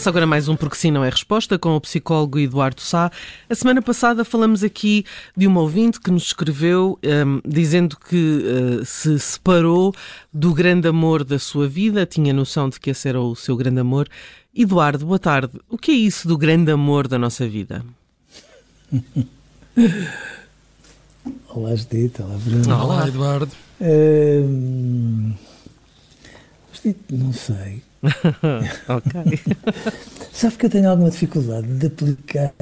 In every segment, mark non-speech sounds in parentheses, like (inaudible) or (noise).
Começa agora mais um Porque Sim Não é Resposta com o psicólogo Eduardo Sá. A semana passada falamos aqui de uma ouvinte que nos escreveu um, dizendo que uh, se separou do grande amor da sua vida, tinha noção de que esse era o seu grande amor. Eduardo, boa tarde. O que é isso do grande amor da nossa vida? (laughs) Olá, Judita. Olá, Bruno. Olá, Eduardo. Hum, não sei. (laughs) ok. (laughs) Sabe que eu tenho alguma dificuldade de aplicar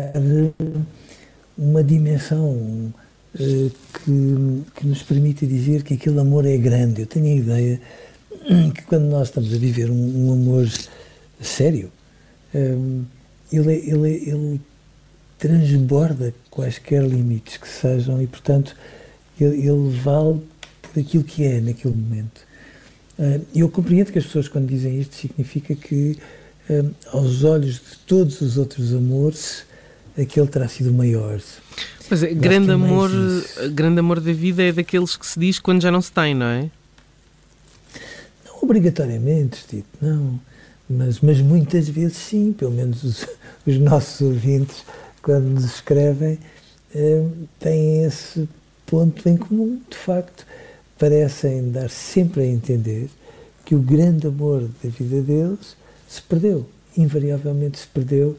uma dimensão uh, que, que nos permita dizer que aquele amor é grande. Eu tenho a ideia (clears throat) que quando nós estamos a viver um, um amor sério, um, ele, ele, ele transborda quaisquer limites que sejam e, portanto, ele, ele vale por aquilo que é naquele momento. Uh, eu compreendo que as pessoas, quando dizem isto, significa que, uh, aos olhos de todos os outros amores, aquele terá sido maior. Pois é, grande amor, grande amor da vida é daqueles que se diz quando já não se tem, não é? Não obrigatoriamente, Tito, não. Mas, mas muitas vezes sim, pelo menos os, os nossos ouvintes, quando nos escrevem, uh, têm esse ponto em comum, de facto parecem dar sempre a entender que o grande amor da vida deles se perdeu, invariavelmente se perdeu,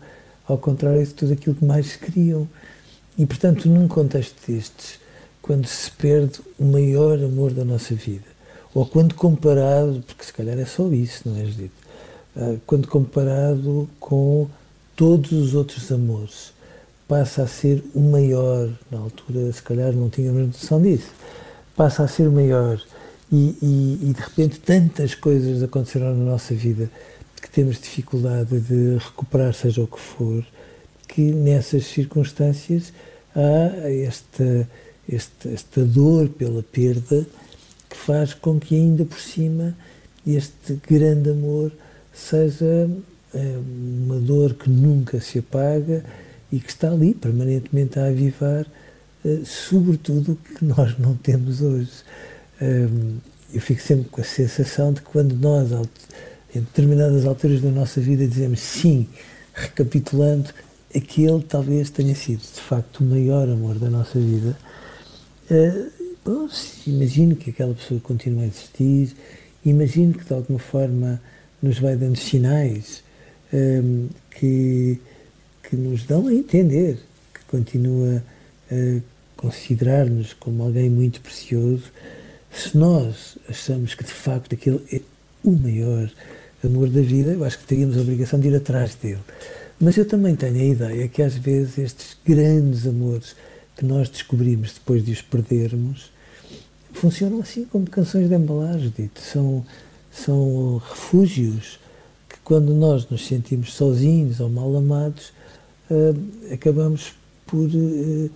ao contrário de tudo aquilo que mais queriam. E, portanto, num contexto destes, quando se perde o maior amor da nossa vida, ou quando comparado, porque se calhar é só isso, não é, Judito? Ah, quando comparado com todos os outros amores, passa a ser o maior, na altura, se calhar não tínhamos noção disso, passa a ser maior e, e, e, de repente tantas coisas aconteceram na nossa vida que temos dificuldade de recuperar, seja o que for, que nessas circunstâncias há esta, esta, esta dor pela perda que faz com que ainda por cima este grande amor seja é, uma dor que nunca se apaga e que está ali permanentemente a avivar eh, sobretudo que nós não temos hoje. Eu fico sempre com a sensação de que quando nós, em determinadas alturas da nossa vida, dizemos sim, recapitulando, aquele talvez tenha sido de facto o maior amor da nossa vida. Eh, bom, imagino que aquela pessoa continue a existir, imagino que de alguma forma nos vai dando sinais ehm, que, que nos dão a entender que continua a considerar-nos como alguém muito precioso, se nós achamos que de facto aquele é o maior amor da vida, eu acho que teríamos a obrigação de ir atrás dele. Mas eu também tenho a ideia que às vezes estes grandes amores que nós descobrimos depois de os perdermos funcionam assim como canções de embalagem, dito. São, são refúgios que quando nós nos sentimos sozinhos ou mal amados, uh, acabamos por uh,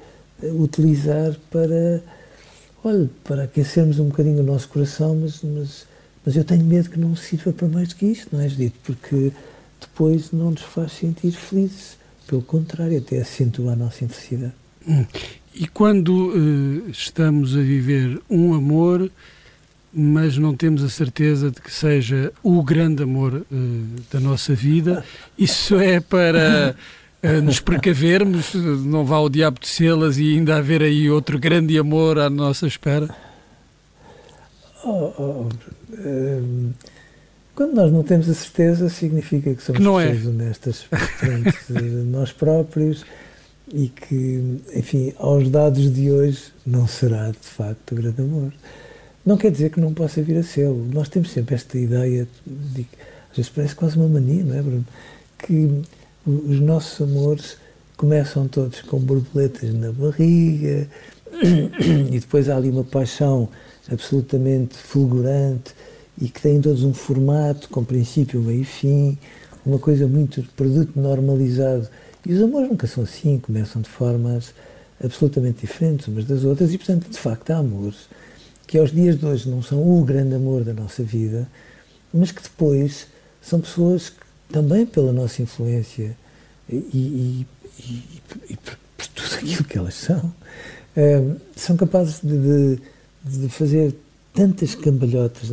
utilizar para, olha, para aquecermos um bocadinho o nosso coração, mas, mas, mas eu tenho medo que não sirva para mais do que isto, não é, dito? Porque depois não nos faz sentir felizes. Pelo contrário, até acentua a nossa infelicidade. Hum. E quando uh, estamos a viver um amor, mas não temos a certeza de que seja o grande amor uh, da nossa vida, (laughs) isso é para nos precavermos, não vá o diabo de selas e ainda haver aí outro grande amor à nossa espera? Oh, oh, um, quando nós não temos a certeza, significa que somos que é. pessoas é. honestas perante (laughs) nós próprios e que, enfim, aos dados de hoje, não será de facto o grande amor. não quer dizer que não possa vir a ser. Nós temos sempre esta ideia, de, às vezes parece quase uma mania, não é, Bruno? Que os nossos amores começam todos com borboletas na barriga (clears throat) e depois há ali uma paixão absolutamente fulgurante e que têm todos um formato com princípio, meio e fim, uma coisa muito produto normalizado. E os amores nunca são assim, começam de formas absolutamente diferentes umas das outras e, portanto, de facto, há amores que aos dias de hoje não são o grande amor da nossa vida, mas que depois são pessoas que, também pela nossa influência e, e, e, e por, por, tudo aquilo que elas são, um, são capazes de, de, de, fazer tantas cambalhotas,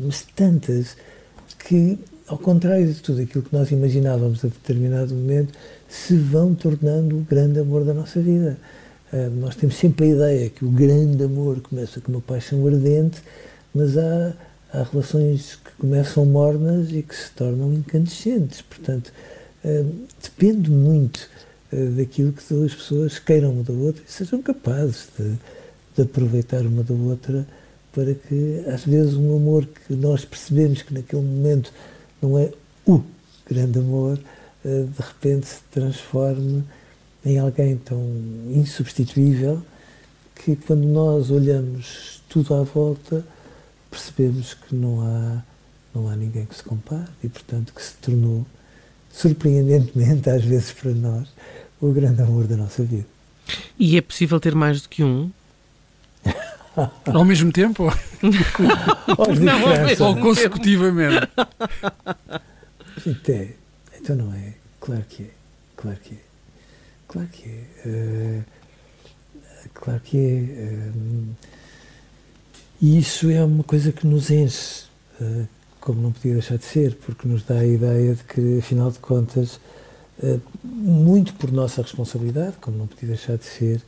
mas tantas, que, ao contrário de tudo aquilo que nós imaginávamos a determinado momento, se vão tornando o grande amor da nossa vida. Uh, nós temos sempre a ideia que o grande amor começa com uma paixão ardente, mas há, há relações que começam mornas e que se tornam incandescentes. Portanto, uh, depende muito uh, daquilo que as pessoas queiram uma da outra e sejam capazes de, de aproveitar uma da outra para que, às vezes, um amor que nós percebemos que naquele momento não é o grande amor, de repente se transforme em alguém tão insubstituível que quando nós olhamos tudo à volta percebemos que não há não há ninguém que se compare e portanto que se tornou surpreendentemente às vezes para nós o grande amor da nossa vida. E é possível ter mais do que um? Ao mesmo tempo? (laughs) Não, ou consecutivamente? Então, então não é. Claro que é. Claro que é. Claro que é. Uh, claro que é. Uh, e isso é uma coisa que nos enche, uh, como não podia deixar de ser, porque nos dá a ideia de que, afinal de contas, muito por nossa responsabilidade, como não podia deixar de ser,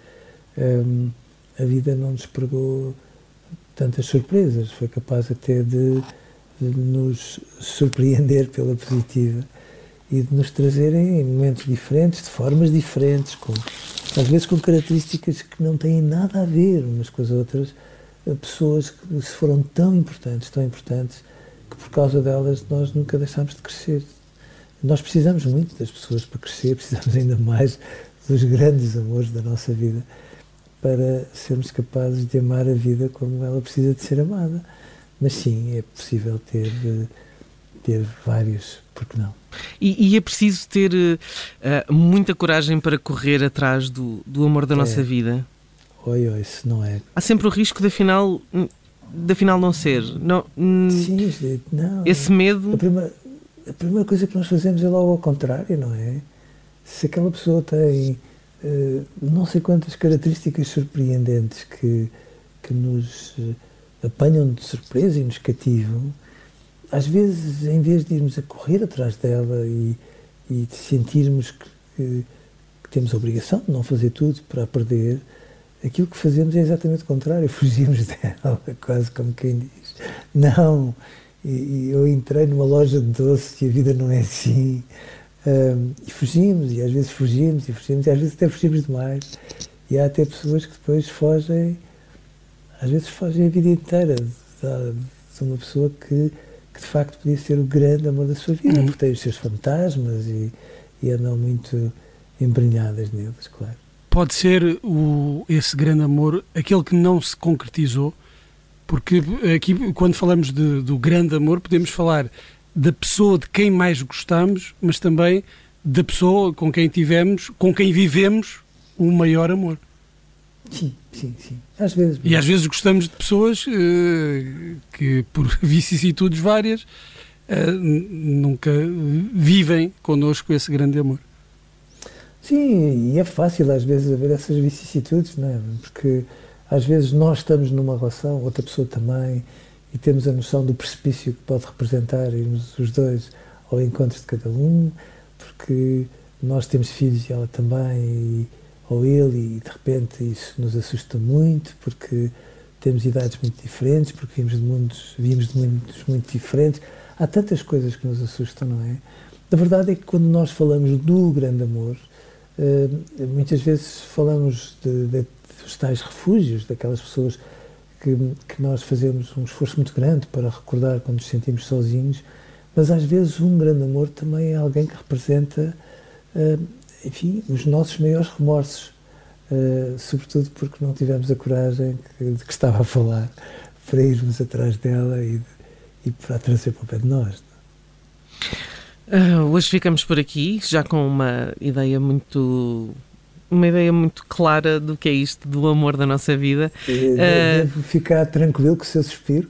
um, a vida não nos pregou tantas surpresas, foi capaz até de, de nos surpreender (laughs) pela positiva e de nos trazerem em momentos diferentes, de formas diferentes, com, às vezes com características que não têm nada a ver umas com as outras, pessoas que se foram tão importantes, tão importantes, que por causa delas nós nunca deixámos de crescer. Nós precisamos muito das pessoas para crescer, (laughs) precisamos ainda mais dos grandes amores da nossa vida para sermos capazes de amar a vida como ela precisa de ser amada. Mas sim, é possível ter, ter vários, porque não? E, e, é preciso ter uh, muita coragem para correr atrás do, do amor da é. nossa vida. Não é. Há sempre o risco de afinal, de afinal não ser. Não, Sim, não. Esse medo. A primeira, a primeira coisa que nós fazemos é logo ao contrário, não é? Se aquela pessoa tem uh, não sei quantas características surpreendentes que, que nos uh, apanham de surpresa e nos cativam às vezes, em vez de irmos a correr atrás dela e, e de sentirmos que, que, que, temos a obrigação de não fazer tudo para a perder, aquilo que fazemos é exatamente o contrário, (laughs) fugimos dela, quase como quem diz, não, e, e eu entrei numa loja de doces e a vida não é assim, um, e fugimos, e às vezes fugimos, e fugimos, e às vezes até fugimos demais, e há até pessoas que depois fogem, às vezes fogem a vida inteira de, de uma pessoa que que de facto podia ser o grande amor da sua vida, uhum. porque tem os seus fantasmas e, e andam muito embrenhadas neles, claro. Pode ser o, esse grande amor aquele que não se concretizou, porque aqui, quando falamos de, do grande amor, podemos falar da pessoa de quem mais gostamos, mas também da pessoa com quem tivemos, com quem vivemos o maior amor. Sim, sim, sim. Às vezes. E às vezes gostamos de pessoas uh, que, por (laughs) vicissitudes várias, uh, nunca vivem connosco esse grande amor. Sim, e é fácil às vezes haver essas vicissitudes, não é? Porque às vezes nós estamos numa relação, outra pessoa também, e temos a noção do precipício que pode representar irmos os dois ao encontro de cada um, porque nós temos filhos e ela também, e, ou ele e de repente isso nos assusta muito porque temos idades muito diferentes, porque vimos de mundos, vimos de mundos muito diferentes. Há tantas coisas que nos assustam, não é? A verdade é que quando nós falamos do grande amor, eh, muitas vezes falamos de, de, dos tais refúgios, daquelas pessoas que, que nós fazemos um esforço muito grande para recordar quando nos sentimos sozinhos, mas às vezes um grande amor também é alguém que representa, uh, enfim, os nossos maiores remorsos, uh, sobretudo porque não tivemos a coragem que, de que estava a falar para irmos atrás dela e, e para a trazer para o pé de nós. Uh, hoje ficamos por aqui, já com uma ideia muito uma ideia muito clara do que é isto, do amor da nossa vida. Devo uh, ficar tranquilo com o seu suspiro?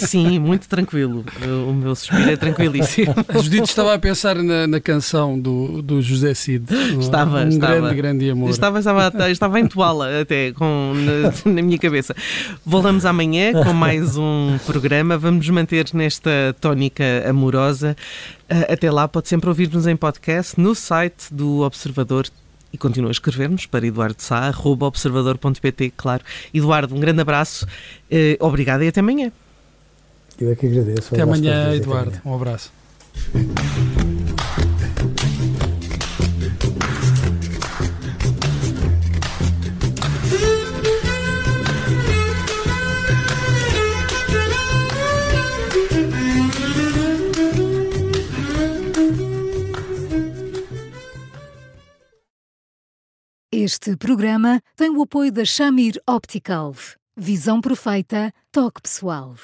Sim, muito tranquilo. O meu suspiro é tranquilíssimo. (laughs) A Judite estava a pensar na, na canção do, do José Cid. Estava, um estava. grande, grande amor. Estava, estava, estava a entoá-la até com, na, na, minha cabeça. Voltamos amanhã com mais um programa. Vamos manter nesta tónica amorosa. Ah, até lá, pode sempre ouvir-nos em podcast no site do Observador e continua a escrever-nos para eduardosá.observador.pt, claro. Eduardo, um grande abraço, eh, obrigado e até amanhã. Eu é que agradeço. Até amanhã, Eduardo. Um abraço. Este programa tem o apoio da Shamir Optical. Visão perfeita, toque pessoal.